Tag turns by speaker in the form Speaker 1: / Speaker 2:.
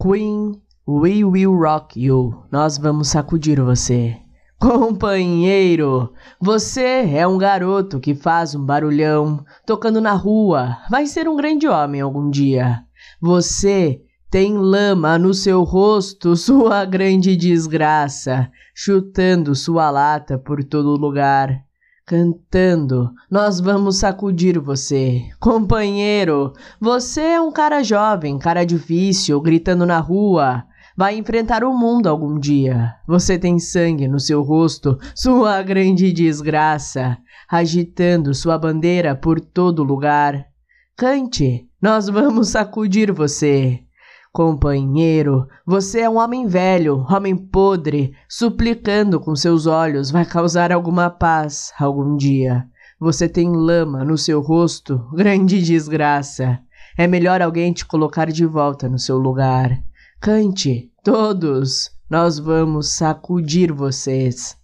Speaker 1: Queen, we will rock you. Nós vamos sacudir você. Companheiro, você é um garoto que faz um barulhão tocando na rua. Vai ser um grande homem algum dia. Você tem lama no seu rosto, sua grande desgraça, chutando sua lata por todo lugar cantando. Nós vamos sacudir você. Companheiro, você é um cara jovem, cara difícil, gritando na rua. Vai enfrentar o mundo algum dia. Você tem sangue no seu rosto, sua grande desgraça, agitando sua bandeira por todo lugar. Cante, nós vamos sacudir você. Companheiro, você é um homem velho, homem podre, suplicando com seus olhos vai causar alguma paz algum dia. Você tem lama no seu rosto, grande desgraça. É melhor alguém te colocar de volta no seu lugar. Cante, todos, nós vamos sacudir vocês.